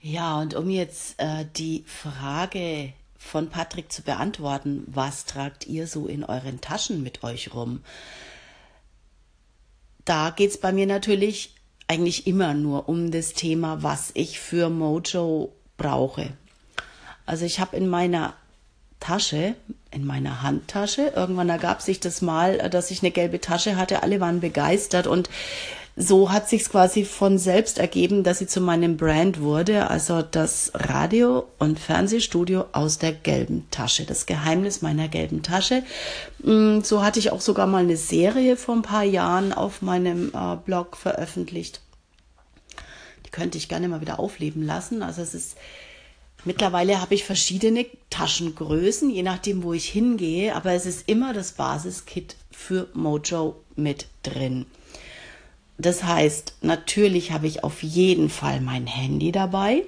Ja, und um jetzt äh, die Frage von Patrick zu beantworten, was tragt ihr so in euren Taschen mit euch rum? Da geht es bei mir natürlich eigentlich immer nur um das Thema, was ich für Mojo brauche. Also ich habe in meiner Tasche, in meiner Handtasche, irgendwann ergab sich das mal, dass ich eine gelbe Tasche hatte, alle waren begeistert und so hat sich quasi von selbst ergeben, dass sie zu meinem Brand wurde, also das Radio- und Fernsehstudio aus der gelben Tasche, das Geheimnis meiner gelben Tasche. Mm, so hatte ich auch sogar mal eine Serie vor ein paar Jahren auf meinem äh, Blog veröffentlicht. Die könnte ich gerne mal wieder aufleben lassen. Also es ist Mittlerweile habe ich verschiedene Taschengrößen, je nachdem, wo ich hingehe, aber es ist immer das Basiskit für Mojo mit drin. Das heißt, natürlich habe ich auf jeden Fall mein Handy dabei.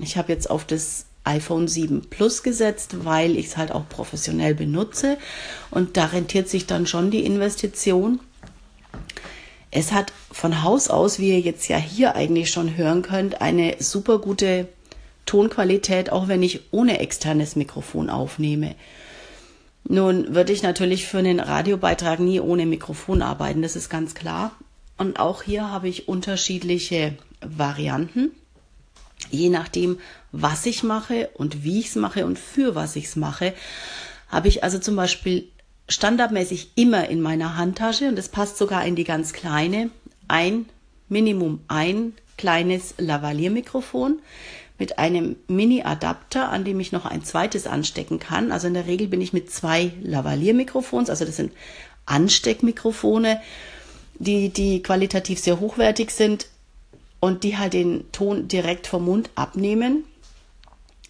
Ich habe jetzt auf das iPhone 7 Plus gesetzt, weil ich es halt auch professionell benutze. Und da rentiert sich dann schon die Investition. Es hat von Haus aus, wie ihr jetzt ja hier eigentlich schon hören könnt, eine super gute Tonqualität, auch wenn ich ohne externes Mikrofon aufnehme. Nun würde ich natürlich für einen Radiobeitrag nie ohne Mikrofon arbeiten, das ist ganz klar. Und auch hier habe ich unterschiedliche Varianten, je nachdem, was ich mache und wie ich es mache und für was ich es mache. Habe ich also zum Beispiel standardmäßig immer in meiner Handtasche und das passt sogar in die ganz kleine, ein Minimum ein kleines Lavalliermikrofon mit einem Mini-Adapter, an dem ich noch ein zweites anstecken kann. Also in der Regel bin ich mit zwei Lavalliermikrofons, also das sind Ansteckmikrofone die, die qualitativ sehr hochwertig sind und die halt den Ton direkt vom Mund abnehmen,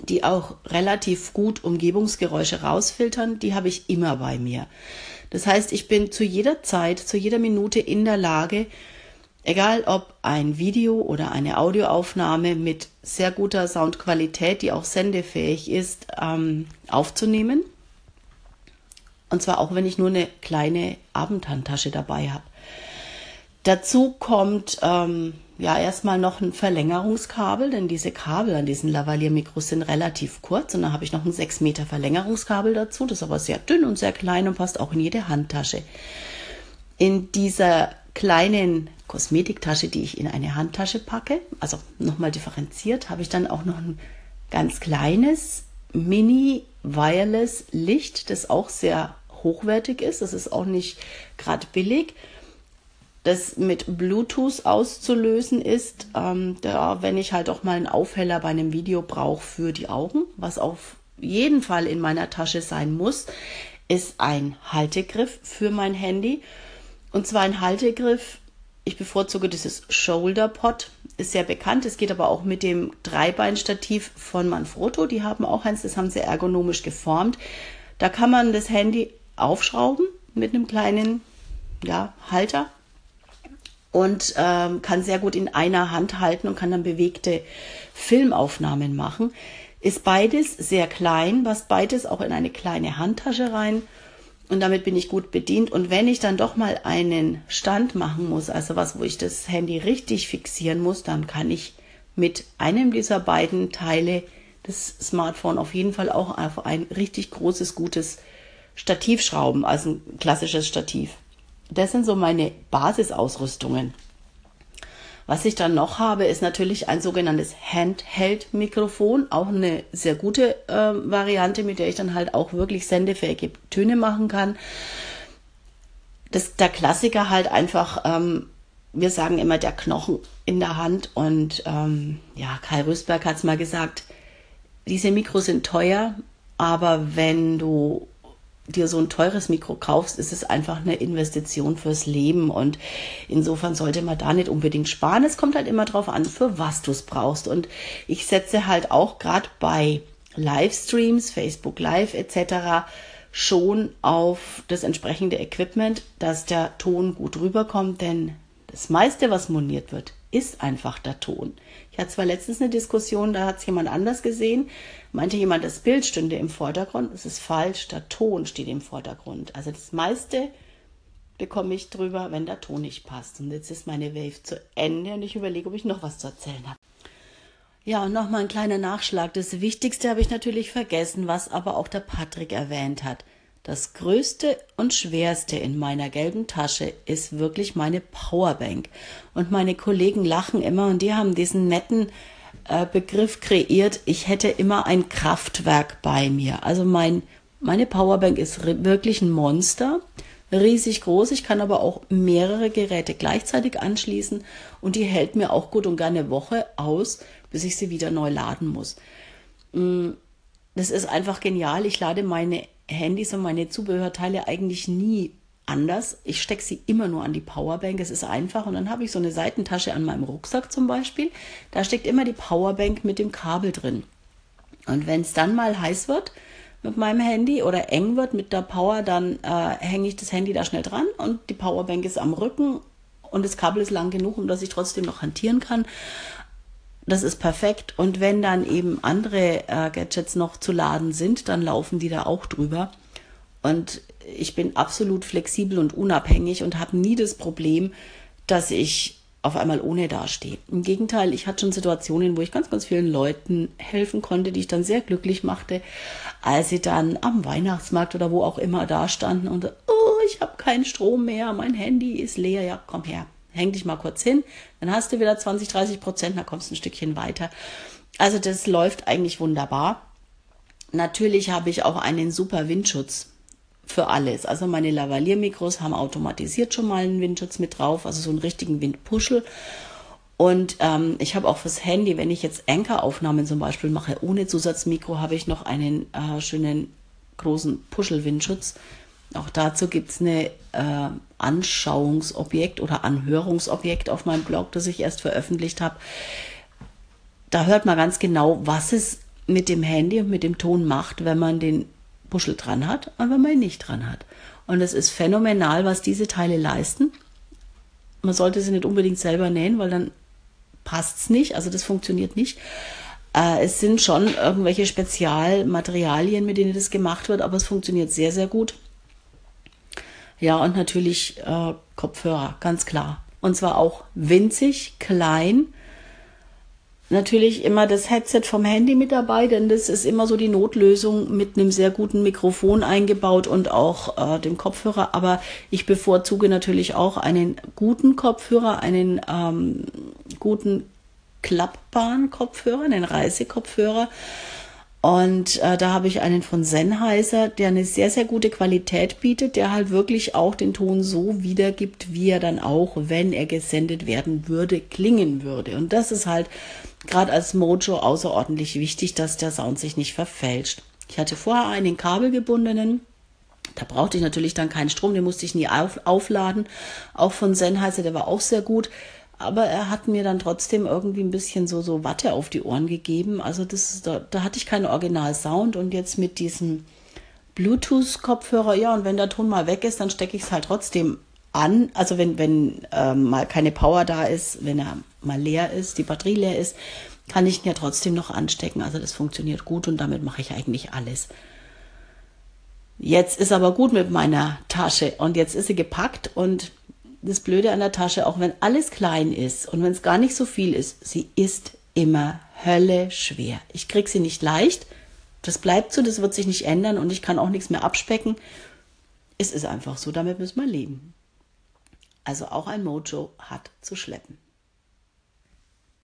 die auch relativ gut Umgebungsgeräusche rausfiltern, die habe ich immer bei mir. Das heißt, ich bin zu jeder Zeit, zu jeder Minute in der Lage, egal ob ein Video oder eine Audioaufnahme mit sehr guter Soundqualität, die auch sendefähig ist, ähm, aufzunehmen. Und zwar auch, wenn ich nur eine kleine Abendhandtasche dabei habe. Dazu kommt ähm, ja erstmal noch ein Verlängerungskabel, denn diese Kabel an diesen Lavalier-Mikros sind relativ kurz und dann habe ich noch ein 6 Meter Verlängerungskabel dazu. Das ist aber sehr dünn und sehr klein und passt auch in jede Handtasche. In dieser kleinen Kosmetiktasche, die ich in eine Handtasche packe, also nochmal differenziert, habe ich dann auch noch ein ganz kleines Mini-Wireless-Licht, das auch sehr hochwertig ist. Das ist auch nicht gerade billig das mit Bluetooth auszulösen ist, ähm, da, wenn ich halt auch mal einen Aufheller bei einem Video brauche für die Augen, was auf jeden Fall in meiner Tasche sein muss, ist ein Haltegriff für mein Handy. Und zwar ein Haltegriff, ich bevorzuge dieses Shoulder Pod, ist sehr bekannt. Es geht aber auch mit dem Dreibeinstativ von Manfrotto. Die haben auch eins, das haben sie ergonomisch geformt. Da kann man das Handy aufschrauben mit einem kleinen ja, Halter und ähm, kann sehr gut in einer Hand halten und kann dann bewegte Filmaufnahmen machen. Ist beides sehr klein, passt beides auch in eine kleine Handtasche rein und damit bin ich gut bedient. Und wenn ich dann doch mal einen Stand machen muss, also was, wo ich das Handy richtig fixieren muss, dann kann ich mit einem dieser beiden Teile das Smartphone auf jeden Fall auch auf ein richtig großes, gutes Stativ schrauben, also ein klassisches Stativ. Das sind so meine Basisausrüstungen. Was ich dann noch habe, ist natürlich ein sogenanntes Handheld-Mikrofon, auch eine sehr gute äh, Variante, mit der ich dann halt auch wirklich sendefähige Töne machen kann. Das, der Klassiker halt einfach, ähm, wir sagen immer der Knochen in der Hand und ähm, ja, Kai Rüstberg hat es mal gesagt, diese Mikros sind teuer, aber wenn du dir so ein teures Mikro kaufst, ist es einfach eine Investition fürs Leben. Und insofern sollte man da nicht unbedingt sparen. Es kommt halt immer drauf an, für was du es brauchst. Und ich setze halt auch gerade bei Livestreams, Facebook Live etc. schon auf das entsprechende Equipment, dass der Ton gut rüberkommt, denn das meiste, was moniert wird, ist einfach der Ton. Ich hatte zwar letztens eine Diskussion, da hat es jemand anders gesehen, meinte jemand, das Bild stünde im Vordergrund. Das ist falsch, der Ton steht im Vordergrund. Also das meiste bekomme ich drüber, wenn der Ton nicht passt. Und jetzt ist meine Wave zu Ende und ich überlege, ob ich noch was zu erzählen habe. Ja, und nochmal ein kleiner Nachschlag. Das Wichtigste habe ich natürlich vergessen, was aber auch der Patrick erwähnt hat. Das Größte und Schwerste in meiner gelben Tasche ist wirklich meine Powerbank. Und meine Kollegen lachen immer und die haben diesen netten äh, Begriff kreiert. Ich hätte immer ein Kraftwerk bei mir. Also mein, meine Powerbank ist wirklich ein Monster riesig groß. Ich kann aber auch mehrere Geräte gleichzeitig anschließen und die hält mir auch gut und gerne eine Woche aus, bis ich sie wieder neu laden muss. Mm, das ist einfach genial. Ich lade meine Handys und meine Zubehörteile eigentlich nie anders. Ich stecke sie immer nur an die Powerbank. Es ist einfach. Und dann habe ich so eine Seitentasche an meinem Rucksack zum Beispiel. Da steckt immer die Powerbank mit dem Kabel drin. Und wenn es dann mal heiß wird, mit meinem Handy oder eng wird mit der Power, dann äh, hänge ich das Handy da schnell dran und die Powerbank ist am Rücken und das Kabel ist lang genug, um dass ich trotzdem noch hantieren kann. Das ist perfekt. Und wenn dann eben andere äh, Gadgets noch zu laden sind, dann laufen die da auch drüber. Und ich bin absolut flexibel und unabhängig und habe nie das Problem, dass ich auf einmal ohne dastehe. Im Gegenteil, ich hatte schon Situationen, wo ich ganz, ganz vielen Leuten helfen konnte, die ich dann sehr glücklich machte, als sie dann am Weihnachtsmarkt oder wo auch immer da standen und oh, ich habe keinen Strom mehr, mein Handy ist leer, ja, komm her, häng dich mal kurz hin, dann hast du wieder 20, 30 Prozent, dann kommst du ein Stückchen weiter. Also das läuft eigentlich wunderbar. Natürlich habe ich auch einen super Windschutz für alles. Also meine Lavalier-Mikros haben automatisiert schon mal einen Windschutz mit drauf, also so einen richtigen Windpuschel. Und ähm, ich habe auch fürs Handy, wenn ich jetzt Anker-Aufnahmen zum Beispiel mache, ohne Zusatzmikro, habe ich noch einen äh, schönen großen Puschel-Windschutz. Auch dazu gibt es eine äh, Anschauungsobjekt oder Anhörungsobjekt auf meinem Blog, das ich erst veröffentlicht habe. Da hört man ganz genau, was es mit dem Handy und mit dem Ton macht, wenn man den Buschel dran hat und wenn man ihn nicht dran hat. Und es ist phänomenal, was diese Teile leisten. Man sollte sie nicht unbedingt selber nähen, weil dann passt es nicht, also das funktioniert nicht. Äh, es sind schon irgendwelche Spezialmaterialien, mit denen das gemacht wird, aber es funktioniert sehr, sehr gut. Ja, und natürlich äh, Kopfhörer, ganz klar. Und zwar auch winzig, klein, natürlich immer das Headset vom Handy mit dabei, denn das ist immer so die Notlösung mit einem sehr guten Mikrofon eingebaut und auch äh, dem Kopfhörer. Aber ich bevorzuge natürlich auch einen guten Kopfhörer, einen ähm, guten klappbaren Kopfhörer, einen Reisekopfhörer. Und äh, da habe ich einen von Sennheiser, der eine sehr, sehr gute Qualität bietet, der halt wirklich auch den Ton so wiedergibt, wie er dann auch, wenn er gesendet werden würde, klingen würde. Und das ist halt gerade als Mojo außerordentlich wichtig, dass der Sound sich nicht verfälscht. Ich hatte vorher einen kabelgebundenen, da brauchte ich natürlich dann keinen Strom, den musste ich nie auf, aufladen. Auch von Sennheiser, der war auch sehr gut. Aber er hat mir dann trotzdem irgendwie ein bisschen so, so Watte auf die Ohren gegeben. Also das, da, da hatte ich keinen Original-Sound und jetzt mit diesem Bluetooth-Kopfhörer, ja, und wenn der Ton mal weg ist, dann stecke ich es halt trotzdem an. Also wenn, wenn ähm, mal keine Power da ist, wenn er mal leer ist, die Batterie leer ist, kann ich ihn ja trotzdem noch anstecken. Also das funktioniert gut und damit mache ich eigentlich alles. Jetzt ist aber gut mit meiner Tasche und jetzt ist sie gepackt und das Blöde an der Tasche, auch wenn alles klein ist und wenn es gar nicht so viel ist, sie ist immer Hölle schwer. Ich kriege sie nicht leicht. Das bleibt so, das wird sich nicht ändern und ich kann auch nichts mehr abspecken. Es ist einfach so, damit müssen wir leben. Also auch ein Mojo hat zu schleppen.